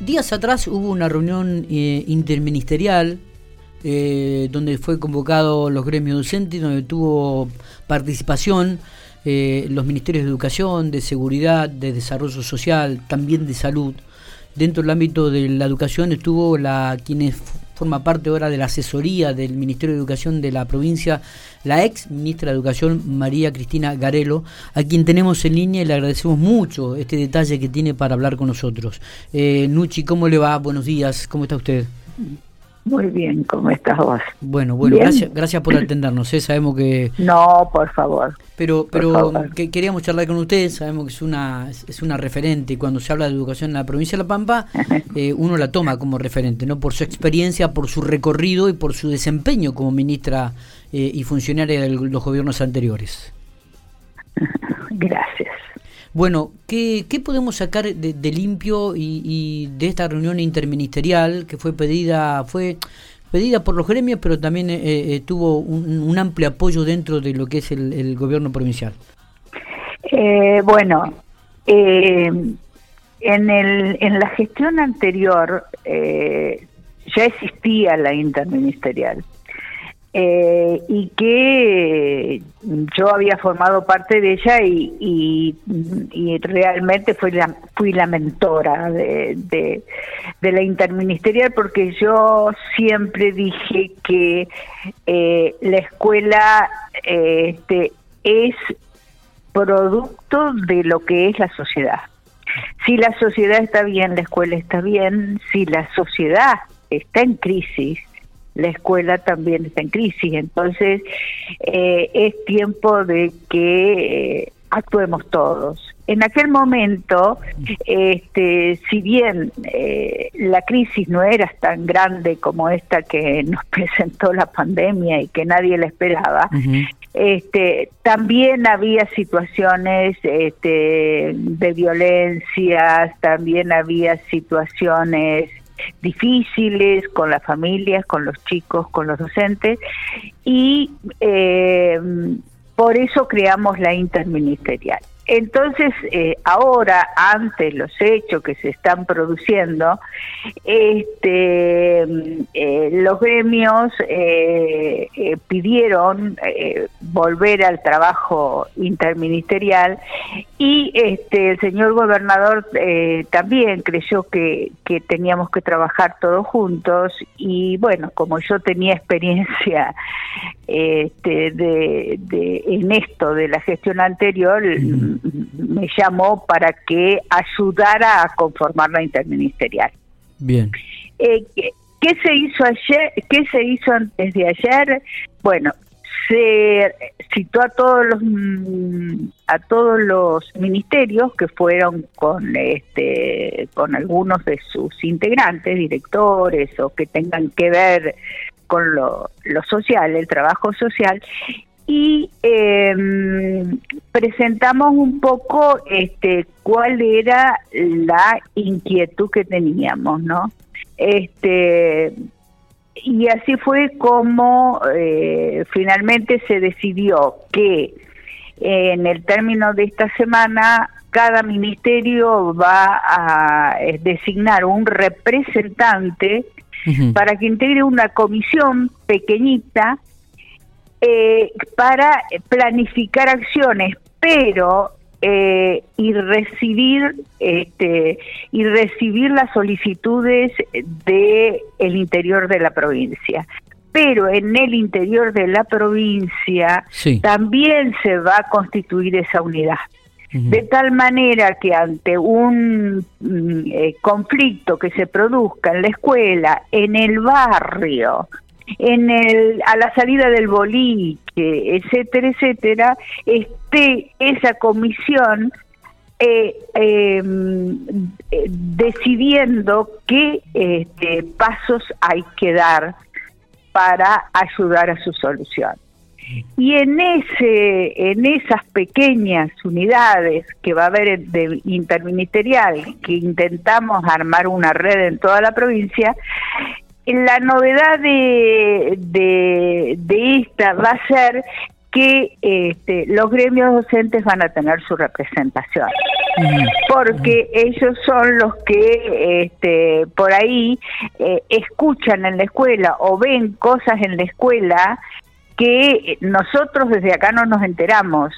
días atrás hubo una reunión eh, interministerial eh, donde fue convocado los gremios docentes, donde tuvo participación los ministerios de educación, de seguridad, de desarrollo social, también de salud. Dentro del ámbito de la educación estuvo la quienes forma parte ahora de la asesoría del Ministerio de Educación de la provincia, la ex ministra de Educación María Cristina Garelo, a quien tenemos en línea y le agradecemos mucho este detalle que tiene para hablar con nosotros. Eh, Nuchi, ¿cómo le va? Buenos días, ¿cómo está usted? Muy bien, ¿cómo estás vos? Bueno, bueno, gracias, gracias por atendernos, ¿eh? sabemos que... No, por favor. Pero, pero Que, queríamos charlar con usted, sabemos que es una, es una referente, y cuando se habla de educación en la provincia de La Pampa, eh, uno la toma como referente, ¿no? Por su experiencia, por su recorrido y por su desempeño como ministra eh, y funcionaria de los gobiernos anteriores. Bueno, ¿qué, podemos sacar de, limpio y, de esta reunión interministerial que fue pedida, fue pedida por los gremios, pero también eh, eh, tuvo un, amplio apoyo dentro de lo que es el, gobierno provincial? Eh, bueno, en, el, en la gestión anterior ya existía la interministerial. Eh, y que yo había formado parte de ella y, realmente fui la, fui la mentora de, de, la interministerial porque yo siempre dije que eh, la escuela este, es producto de lo que es la sociedad. Si la sociedad está bien, la escuela está bien. Si la sociedad está en crisis, la escuela también está en crisis. Entonces, eh, es tiempo de que eh, actuemos todos. En aquel momento, este, si bien eh, la crisis no era tan grande como esta que nos presentó la pandemia y que nadie la esperaba, este, también había situaciones este, de violencia, también había situaciones difíciles con las familias, con los chicos, con los docentes y eh, por eso creamos la interministerial. Entonces, eh, ahora, ante los hechos que se están produciendo, este, eh, los gremios eh, pidieron volver al trabajo interministerial y este, el señor gobernador también creyó que, que teníamos que trabajar todos juntos y bueno, como yo tenía experiencia este, de, en esto de la gestión anterior, me llamó para que ayudara a conformar la interministerial. Bien. Eh, ¿qué, se hizo ayer? ¿Qué se hizo antes de ayer? Bueno, se citó a todos los a todos los ministerios que fueron con este con algunos de sus integrantes, directores o que tengan que ver con lo, lo social, el trabajo social, y em, presentamos un poco este cuál era la inquietud que teníamos, ¿no? Este y así fue como eh, finalmente se decidió que en el término de esta semana cada ministerio va a eh, designar un representante para que integre una comisión pequeñita eh, para planificar acciones, pero eh, y recibir este y recibir las solicitudes de el interior de la provincia. Pero en el interior de la provincia también se va a constituir esa unidad. De tal manera que ante un mm, eh, conflicto que se produzca en la escuela, en el barrio, en el, a la salida del boliche, etcétera, etcétera, esté esa comisión eh, em, decidiendo qué este, pasos hay que dar para ayudar a su solución. Y en ese, en esas pequeñas unidades que va a haber de interministerial, que intentamos armar una red en toda la provincia, la novedad de, de, esta va a ser que este, los gremios docentes van a tener su representación. Porque ellos son los que este, por ahí eh, escuchan en la escuela o ven cosas en la escuela que nosotros desde acá no nos enteramos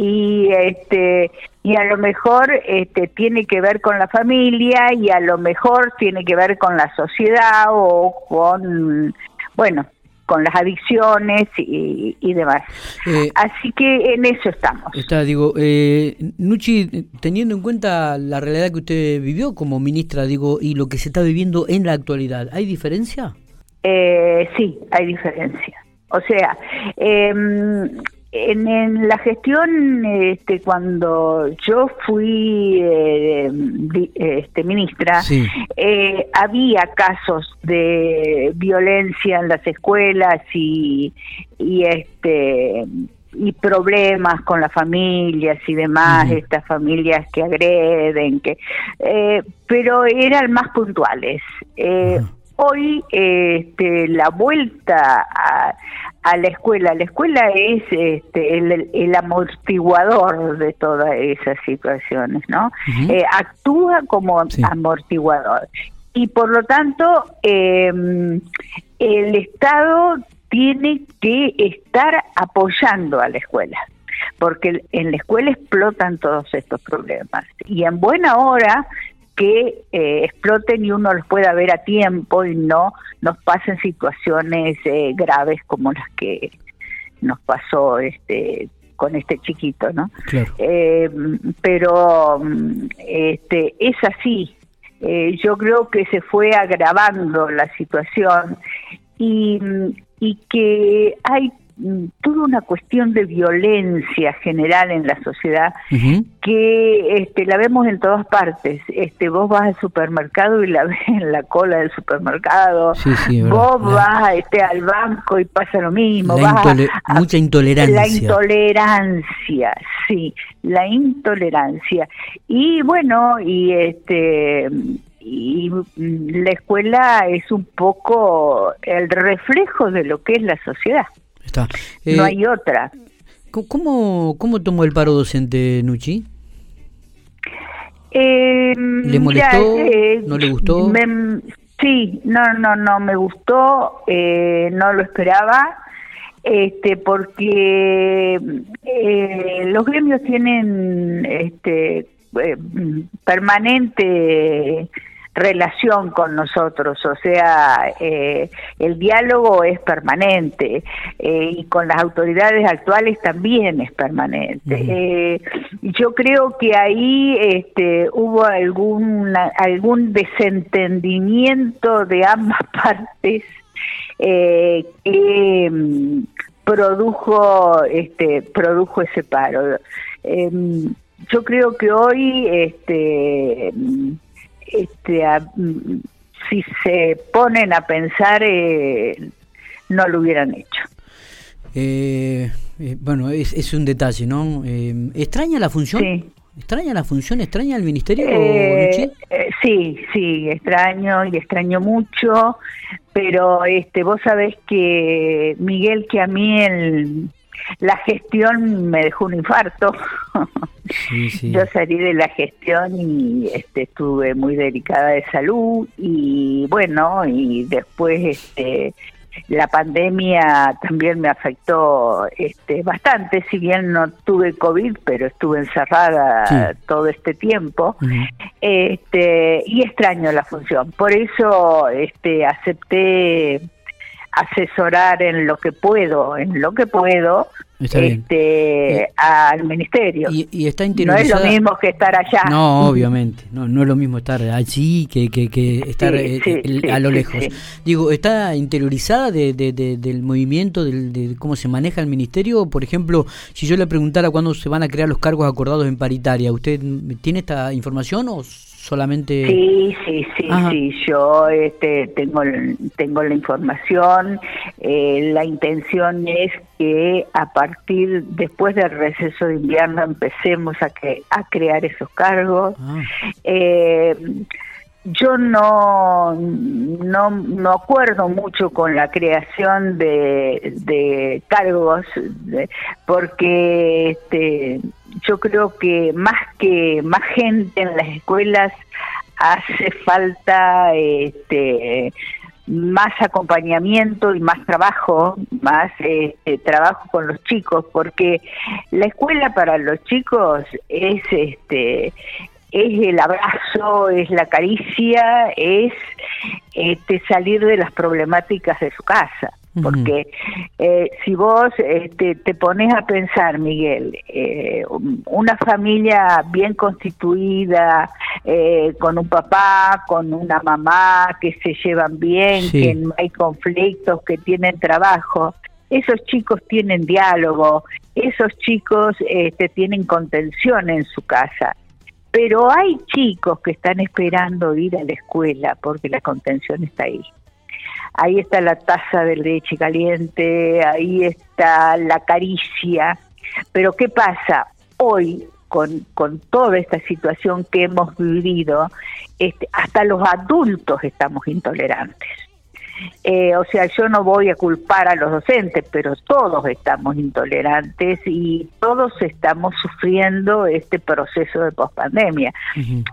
y este y a lo mejor este tiene que ver con la familia y a lo mejor tiene que ver con la sociedad o con bueno con las adicciones y, demás. Eh, Así que en eso estamos. Está, digo, eh, Nuchi, teniendo en cuenta la realidad que usted vivió como ministra, digo, y lo que se está viviendo en la actualidad, ¿hay diferencia? Eh, sí, hay diferencia. O sea, eh, en, la gestión, este, cuando yo fui eh, este, ministra, eh, había casos de violencia en las escuelas y, y este y problemas con las familias y demás, estas familias que agreden, que eh, pero eran más puntuales. Eh, hoy este, la vuelta a, la escuela, la escuela es este, el, amortiguador de todas esas situaciones, ¿no? Eh, actúa como amortiguador. Y por lo tanto em, el Estado tiene que estar apoyando a la escuela porque en la escuela explotan todos estos problemas. Y en buena hora que eh, exploten y uno los pueda ver a tiempo y no nos pasen situaciones eh, graves como las que nos pasó este con este chiquito, ¿no? Eh, pero este es así. yo creo que se fue agravando la situación y, y que hay toda una cuestión de violencia general en la sociedad que este, la vemos en todas partes. Este, vos vas al supermercado y la ves en la cola del supermercado. vos vas este, al banco y pasa lo mismo. mucha intolerancia. La intolerancia, sí, la intolerancia. Y bueno, y este y la escuela es un poco el reflejo de lo que es la sociedad no eh, hay otra. ¿Cómo, ¿Cómo tomó el paro docente Nuchi? Eh, ¿Le molestó? Eh, ¿No le gustó? sí, no, no, no, me gustó, no lo esperaba, este, porque los gremios tienen este, permanente relación con nosotros, o sea, eh, el diálogo es permanente eh, y con las autoridades actuales también es permanente. Eh, yo creo que ahí este, hubo algún, algún desentendimiento de ambas partes que mm, produjo, este, produjo ese paro. Em, yo creo que hoy este, este, mm, si se ponen a pensar, eh, no lo hubieran hecho. Eh, eh, bueno, es, es, un detalle, ¿no? ¿Extraña la función? Sí. ¿Extraña la función? ¿Extraña el ministerio? sí, sí, extraño y extraño mucho, pero este, vos sabés que Miguel, que a mí el, la gestión me dejó un infarto. Yo salí de la gestión y este, estuve muy delicada de salud y bueno, y después este, la pandemia también me afectó este, bastante, si bien no tuve COVID, pero estuve encerrada todo este tiempo. este, y extraño la función. Por eso este, acepté asesorar en lo que puedo, en lo que puedo, este, eh, al ministerio. Y, está No es lo mismo que estar allá. No, obviamente, no, no es lo mismo estar allí que, que, estar eh, a lo lejos. Digo, ¿está interiorizada de, del movimiento, de cómo se maneja el ministerio? Por ejemplo, si yo le preguntara cuándo se van a crear los cargos acordados en paritaria, ¿usted tiene esta información o solamente sí sí sí sí yo este tengo tengo la información eh, la intención es que a partir después del receso de invierno empecemos a que a crear esos cargos ah. eh, yo no, no, no acuerdo mucho con la creación de, de cargos, porque este, yo creo que más que más gente en las escuelas hace falta este, más acompañamiento y más trabajo, más este, trabajo con los chicos, porque la escuela para los chicos es este es el abrazo, es la caricia, es este, salir de las problemáticas de su casa. Porque eh, si vos este, te pones a pensar, Miguel, eh, una familia bien constituida, eh, con un papá, con una mamá, que se llevan bien, que no hay conflictos, que tienen trabajo, esos chicos tienen diálogo, esos chicos este, tienen contención en su casa. Pero hay chicos que están esperando ir a la escuela porque la contención está ahí. Ahí está la taza de leche caliente, ahí está la caricia. Pero ¿qué pasa? Hoy, con, con toda esta situación que hemos vivido, este, hasta los adultos estamos intolerantes. Eh, o sea, yo no voy a culpar a los docentes, pero todos estamos intolerantes y todos estamos sufriendo este proceso de pospandemia.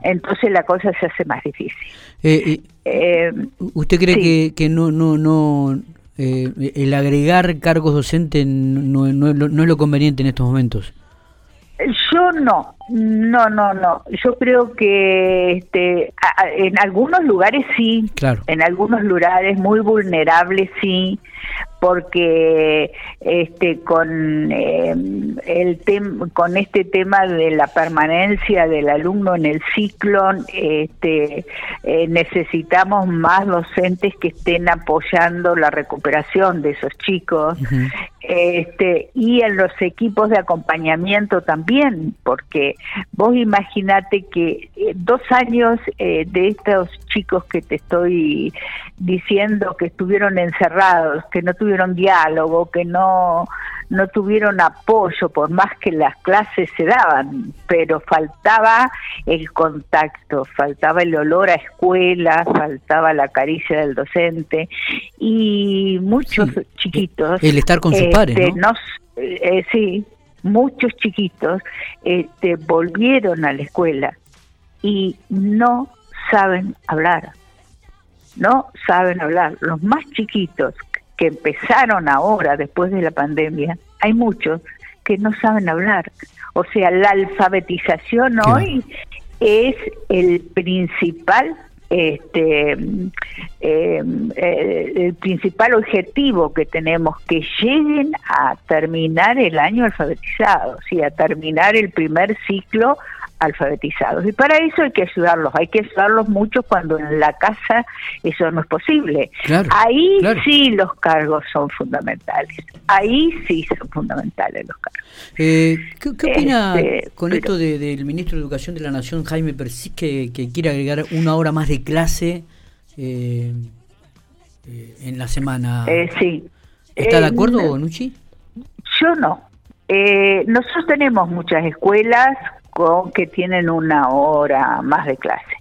Entonces la cosa se hace más difícil. Eh, eh, ¿Usted cree que, que no, no, no el agregar cargos docentes no, no, no es lo conveniente en estos momentos? Yo no, no, no, no. Yo creo que este, en algunos lugares sí, claro. en algunos lugares muy vulnerables sí, porque este con em, el con este tema de la permanencia del alumno en el ciclo este eh, necesitamos más docentes que estén apoyando la recuperación de esos chicos este y en los equipos de acompañamiento también porque vos imaginate que eh, dos años eh, de estos chicos que te estoy diciendo que estuvieron encerrados que no tuvieron diálogo, que no, no tuvieron apoyo, por más que las clases se daban, pero faltaba el contacto, faltaba el olor a escuela, faltaba la caricia del docente y muchos chiquitos... El estar con sus padres, este, ¿no? Eh, sí, muchos chiquitos este, volvieron a la escuela y no saben hablar, no saben hablar. Los más chiquitos que empezaron ahora, después de la pandemia, hay muchos que no saben hablar. O sea, la alfabetización hoy es el principal este eh, eh, el principal objetivo que tenemos que lleguen a terminar el año alfabetizados y a terminar el primer ciclo alfabetizados. Y para eso hay que ayudarlos, hay que ayudarlos mucho cuando en la casa eso no es posible. Ahí sí los cargos son fundamentales, ahí sí son fundamentales los cargos. Eh, ¿qué, opina este, con esto del ministro de Educación de la Nación, Jaime Persí, que, quiere agregar una hora más de clase eh, eh, en la semana? sí. ¿Está de acuerdo, Nucci? Yo no. nosotros tenemos muchas escuelas con que tienen una hora más de clase.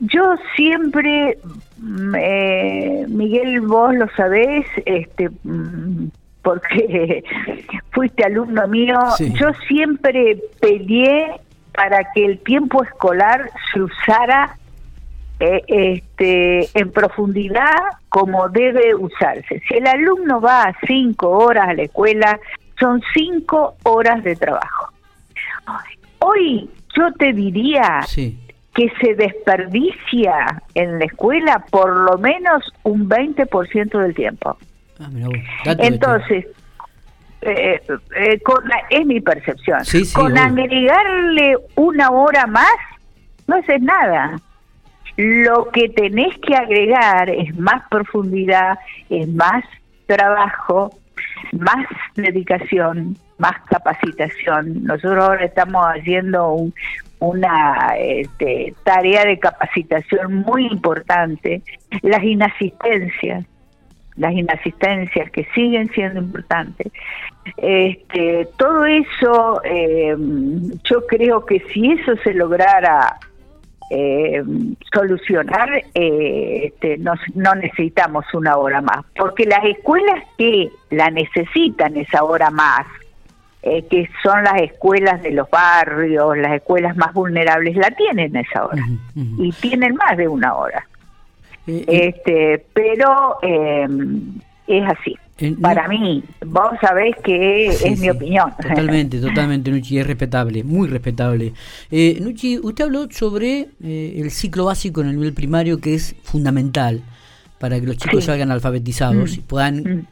Yo siempre, mm, eh, Miguel, vos lo sabés, este, mm, porque fuiste alumno mío, yo siempre peleé para que el tiempo escolar se usara eh, este, en profundidad como debe usarse. Si el alumno va a cinco horas a la escuela, son cinco horas de trabajo. Hoy yo te diría que se desperdicia en la escuela por lo menos un 20% del tiempo. Ah, Entonces, eh, eh, con es mi percepción. con agregarle una hora más, no haces nada. Lo que tenés que agregar es más profundidad, es más trabajo, más dedicación, más capacitación. Nosotros ahora estamos haciendo una este, tarea de capacitación muy importante. Las inasistencias, las inasistencias que siguen siendo importantes. Este, todo eso, eh, yo creo que si eso se lograra eh, solucionar, eh, este, no, no necesitamos una hora más, porque las escuelas que la necesitan esa hora más, eh, que son las escuelas de los barrios, las escuelas más vulnerables, la tienen esa hora y tienen más de una hora. Eh, este, pero es así. Para mí, vos sabés que es mi opinión. Totalmente, totalmente, Nuchi, es respetable, muy respetable. Eh, Nuchi, usted habló sobre eh, el ciclo básico en el nivel primario que es fundamental para que los chicos salgan alfabetizados mm. y puedan mm.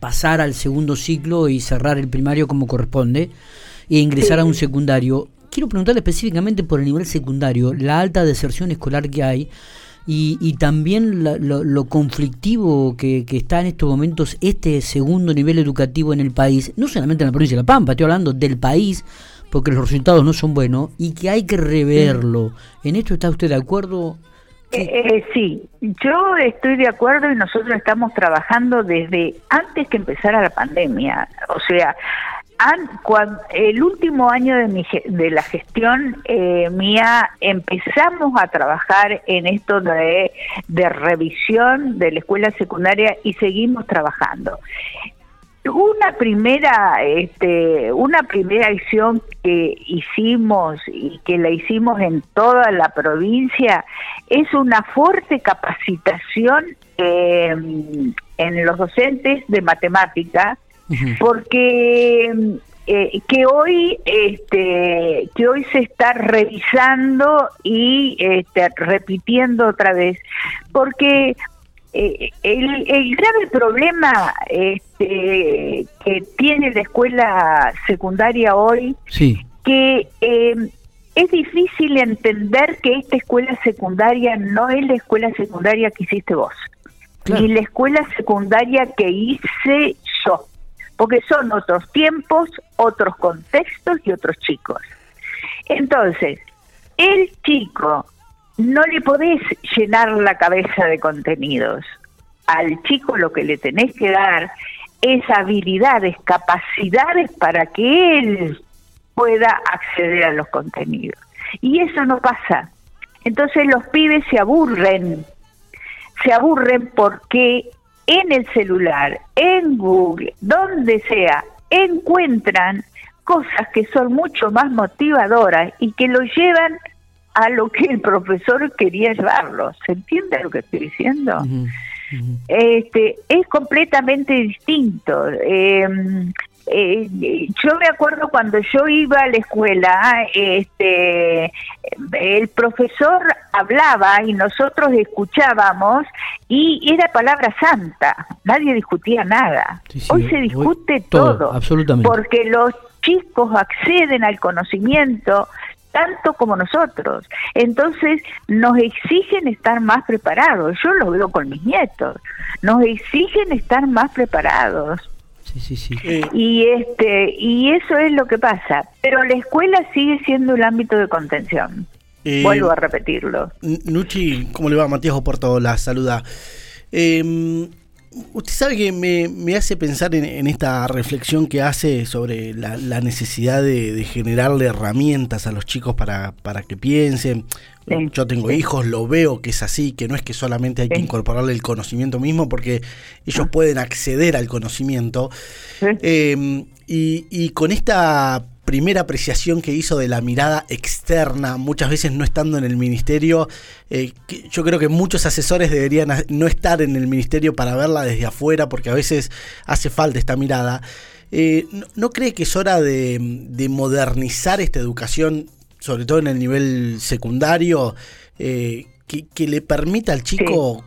pasar al segundo ciclo y cerrar el primario como corresponde e ingresar a un secundario. Quiero preguntarle específicamente por el nivel secundario, la alta deserción escolar que hay y, también lo, conflictivo que, está en estos momentos este segundo nivel educativo en el país, no solamente en la provincia de La Pampa, estoy hablando del país, porque los resultados no son buenos y que hay que reverlo. ¿En esto está usted de acuerdo? Eh, eh, sí, yo estoy de acuerdo y nosotros estamos trabajando desde antes que empezara la pandemia. O sea, el último año de, mi, de la gestión eh, mía empezamos a trabajar en esto de, revisión de la escuela secundaria y seguimos trabajando. Una primera, este, una primera acción que hicimos y que la hicimos en toda la provincia es una fuerte capacitación eh, en los docentes de matemática porque eh, que hoy este que hoy se está revisando y este, repitiendo otra vez porque eh, el, el, grave problema este, que tiene la escuela secundaria hoy que em, es difícil entender que esta escuela secundaria no es la escuela secundaria que hiciste vos, ni la escuela secundaria que hice yo porque son otros tiempos, otros contextos y otros chicos. Entonces, el chico no le podés llenar la cabeza de contenidos. Al chico lo que le tenés que dar es habilidades, capacidades para que él pueda acceder a los contenidos. Y eso no pasa. Entonces los pibes se aburren, se aburren porque en el celular, en Google, donde sea, encuentran cosas que son mucho más motivadoras y que lo llevan a lo que el profesor quería llevarlo. ¿Se entiende lo que estoy diciendo? Este, es completamente distinto. Eh, eh, yo me acuerdo cuando yo iba a la escuela, este, el profesor hablaba y nosotros escuchábamos y era palabra santa, nadie discutía nada. hoy se discute todo, absolutamente. porque los chicos acceden al conocimiento tanto como nosotros. Entonces nos exigen estar más preparados. Yo lo veo con mis nietos. Nos exigen estar más preparados sí, sí. Y este y eso es lo que pasa. Pero la escuela sigue siendo el ámbito de contención. Eh, Vuelvo a repetirlo. Nuchi, ¿cómo le va? Matías Oporto la saluda. Eh, usted sabe que me, hace pensar en, esta reflexión que hace sobre la, necesidad de, generarle herramientas a los chicos para, para que piensen. Yo tengo hijos, lo veo que es así, que no es que solamente hay que incorporarle el conocimiento mismo, porque ellos pueden acceder al conocimiento. Y, y con esta primera apreciación que hizo de la mirada externa, muchas veces no estando en el ministerio. Eh, yo creo que muchos asesores deberían no estar en el ministerio para verla desde afuera, porque a veces hace falta esta mirada. Eh, ¿no, cree que es hora de, modernizar esta educación, sobre todo en el nivel secundario, eh, que, le permita al chico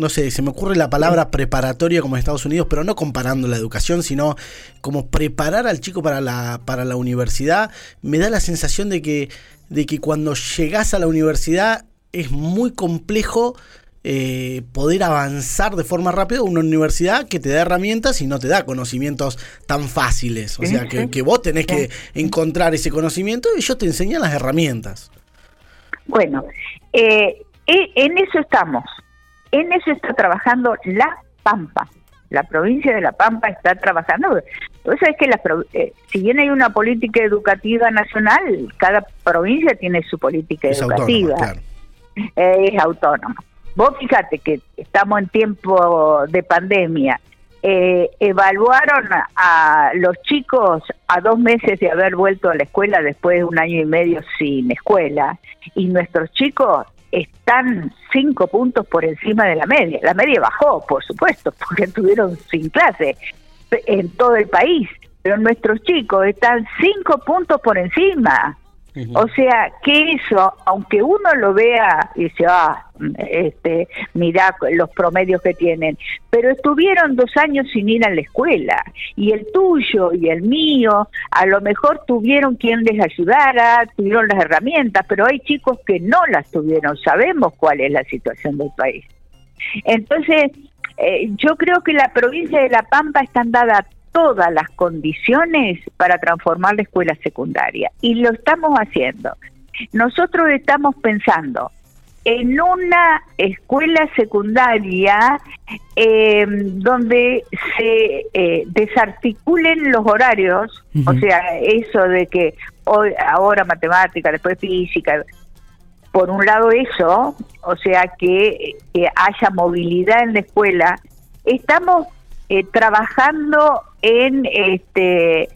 no sé, se me ocurre la palabra preparatoria como en Estados Unidos, pero no comparando la educación, sino como preparar al chico para la, para la universidad, me da la sensación de que, de que cuando llegas a la universidad es muy complejo eh, poder avanzar de forma rápida una universidad que te da herramientas y no te da conocimientos tan fáciles. O sea, que, vos tenés que encontrar ese conocimiento y ellos te enseñan las herramientas. Bueno, eh, eh, en eso estamos. En eso está trabajando La Pampa. La provincia de La Pampa está trabajando. Entonces es que la, eh, si bien hay una política educativa nacional, cada provincia tiene su política educativa. es autónomo. Vos fíjate que estamos en tiempo de pandemia. Eh, evaluaron a los chicos a dos meses de haber vuelto a la escuela después de un año y medio sin escuela y nuestros chicos están cinco puntos por encima de la media. La media bajó, por supuesto, porque estuvieron sin clase en todo el país, pero nuestros chicos están cinco puntos por encima. O sea, que eso, aunque uno lo vea y dice, ah, este, mira los promedios que tienen, pero estuvieron dos años sin ir a la escuela, y el tuyo y el mío, a lo mejor tuvieron quien les ayudara, tuvieron las herramientas, pero hay chicos que no las tuvieron, sabemos cuál es la situación del país. Entonces, eh, yo creo que la provincia de La Pampa están dadas todas las condiciones para transformar la escuela secundaria y lo estamos haciendo. Nosotros estamos pensando en una escuela secundaria eh, donde se eh, desarticulen los horarios, o sea, eso de que hoy ahora matemática, después física, por un lado eso, o sea, que, que haya movilidad en la escuela, estamos eh, trabajando en este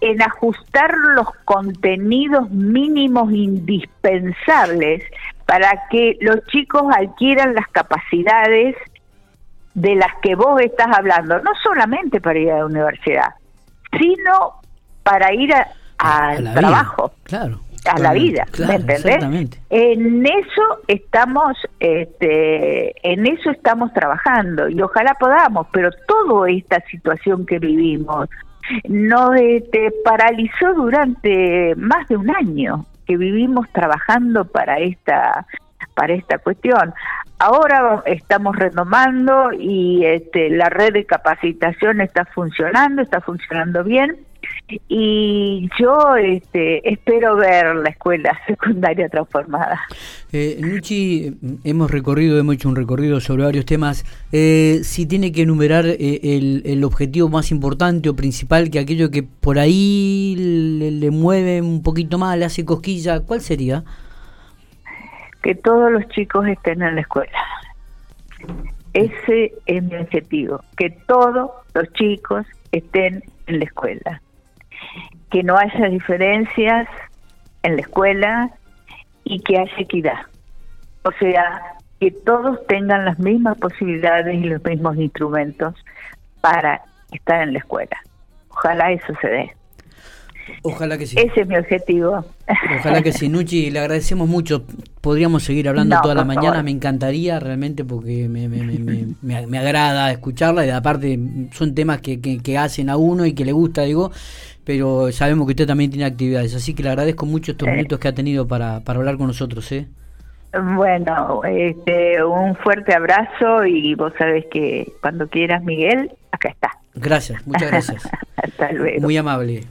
en ajustar los contenidos mínimos indispensables para que los chicos adquieran las capacidades de las que vos estás hablando, no solamente para ir a la universidad, sino para ir al trabajo. claro a la vida, ¿me entendés? En eso estamos, este, en eso estamos trabajando y ojalá podamos, pero toda esta situación que vivimos nos este, paralizó durante más de un año que vivimos trabajando para esta para esta cuestión. Ahora estamos retomando y este, la red de capacitación está funcionando, está funcionando bien y yo este, espero ver la escuela secundaria transformada. Eh, Luchi, hemos recorrido, hemos hecho un recorrido sobre varios temas. Eh, si tiene que enumerar eh, el, el, objetivo más importante o principal, que aquello que por ahí le, le mueve un poquito más, le hace cosquilla, ¿cuál sería? Que todos los chicos estén en la escuela. Ese es mi objetivo, que todos los chicos estén en la escuela que no haya diferencias en la escuela y que haya equidad. O sea, que todos tengan las mismas posibilidades y los mismos instrumentos para estar en la escuela. Ojalá eso se dé. Ojalá que sí. Ese es mi objetivo. Ojalá que sí, Nuchi, le agradecemos mucho. Podríamos seguir hablando toda la mañana, me encantaría realmente porque me, me, me, me, agrada escucharla y aparte son temas que, que, hacen a uno y que le gusta, digo, pero sabemos que usted también tiene actividades, así que le agradezco mucho estos minutos que ha tenido para, para hablar con nosotros. ¿eh? Bueno, este, un fuerte abrazo y vos sabés que cuando quieras, Miguel, acá está. Gracias, muchas gracias. Hasta luego. Muy amable.